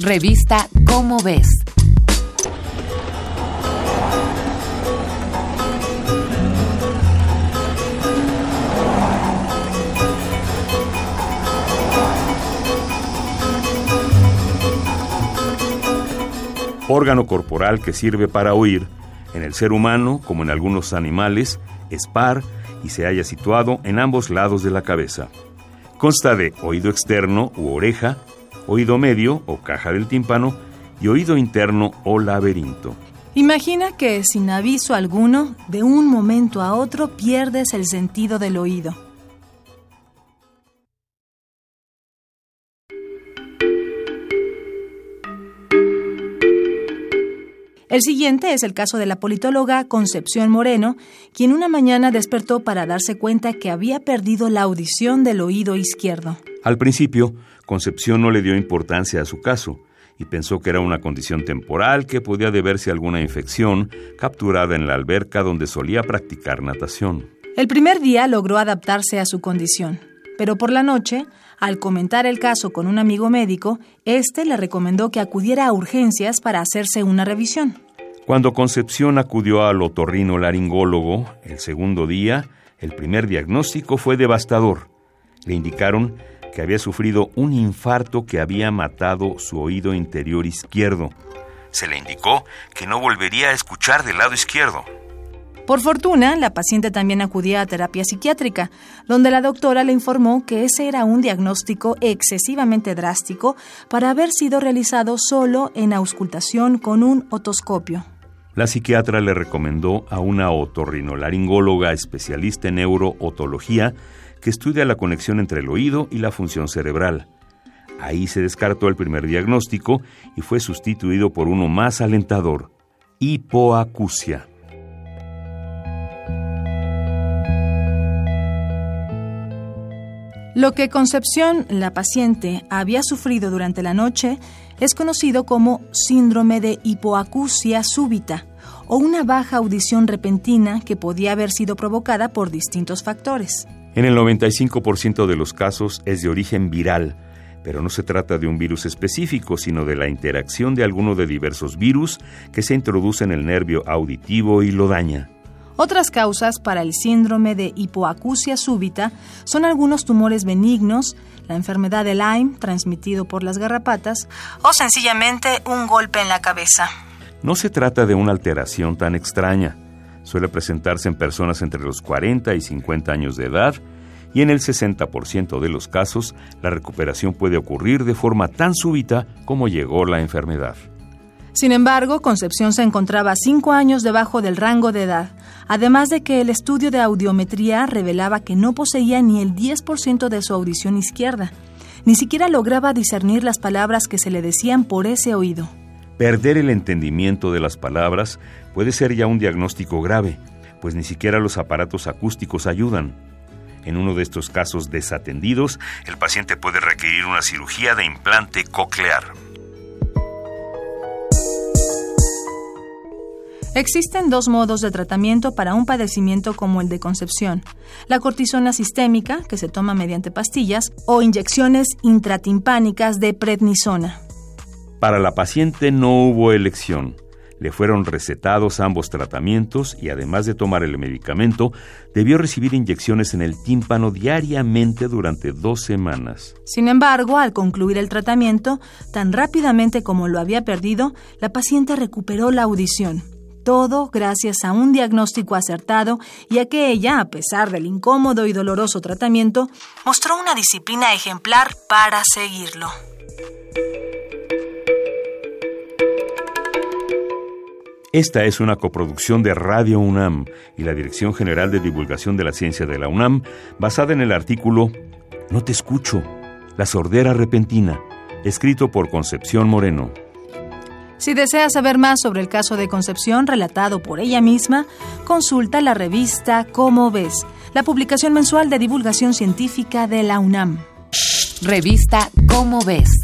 Revista Cómo ves. órgano corporal que sirve para oír, en el ser humano, como en algunos animales, es par y se halla situado en ambos lados de la cabeza. Consta de oído externo u oreja, oído medio o caja del tímpano y oído interno o laberinto. Imagina que sin aviso alguno, de un momento a otro pierdes el sentido del oído. El siguiente es el caso de la politóloga Concepción Moreno, quien una mañana despertó para darse cuenta que había perdido la audición del oído izquierdo. Al principio, Concepción no le dio importancia a su caso y pensó que era una condición temporal que podía deberse a alguna infección capturada en la alberca donde solía practicar natación. El primer día logró adaptarse a su condición, pero por la noche, al comentar el caso con un amigo médico, este le recomendó que acudiera a urgencias para hacerse una revisión. Cuando Concepción acudió al otorrino laringólogo el segundo día, el primer diagnóstico fue devastador. Le indicaron que había sufrido un infarto que había matado su oído interior izquierdo. Se le indicó que no volvería a escuchar del lado izquierdo. Por fortuna, la paciente también acudía a terapia psiquiátrica, donde la doctora le informó que ese era un diagnóstico excesivamente drástico para haber sido realizado solo en auscultación con un otoscopio. La psiquiatra le recomendó a una otorrinolaringóloga especialista en neurootología que estudia la conexión entre el oído y la función cerebral. Ahí se descartó el primer diagnóstico y fue sustituido por uno más alentador, hipoacusia. Lo que Concepción, la paciente, había sufrido durante la noche es conocido como síndrome de hipoacusia súbita o una baja audición repentina que podía haber sido provocada por distintos factores. En el 95% de los casos es de origen viral, pero no se trata de un virus específico, sino de la interacción de alguno de diversos virus que se introduce en el nervio auditivo y lo daña. Otras causas para el síndrome de hipoacusia súbita son algunos tumores benignos, la enfermedad de Lyme, transmitido por las garrapatas, o sencillamente un golpe en la cabeza. No se trata de una alteración tan extraña. Suele presentarse en personas entre los 40 y 50 años de edad y en el 60% de los casos la recuperación puede ocurrir de forma tan súbita como llegó la enfermedad. Sin embargo, Concepción se encontraba cinco años debajo del rango de edad, además de que el estudio de audiometría revelaba que no poseía ni el 10% de su audición izquierda. Ni siquiera lograba discernir las palabras que se le decían por ese oído. Perder el entendimiento de las palabras puede ser ya un diagnóstico grave, pues ni siquiera los aparatos acústicos ayudan. En uno de estos casos desatendidos, el paciente puede requerir una cirugía de implante coclear. Existen dos modos de tratamiento para un padecimiento como el de concepción. La cortisona sistémica, que se toma mediante pastillas, o inyecciones intratimpánicas de prednisona. Para la paciente no hubo elección. Le fueron recetados ambos tratamientos y además de tomar el medicamento, debió recibir inyecciones en el tímpano diariamente durante dos semanas. Sin embargo, al concluir el tratamiento, tan rápidamente como lo había perdido, la paciente recuperó la audición. Todo gracias a un diagnóstico acertado y a que ella, a pesar del incómodo y doloroso tratamiento, mostró una disciplina ejemplar para seguirlo. Esta es una coproducción de Radio UNAM y la Dirección General de Divulgación de la Ciencia de la UNAM, basada en el artículo No te escucho, la sordera repentina, escrito por Concepción Moreno. Si deseas saber más sobre el caso de Concepción relatado por ella misma, consulta la revista Cómo ves, la publicación mensual de divulgación científica de la UNAM. Revista Cómo ves.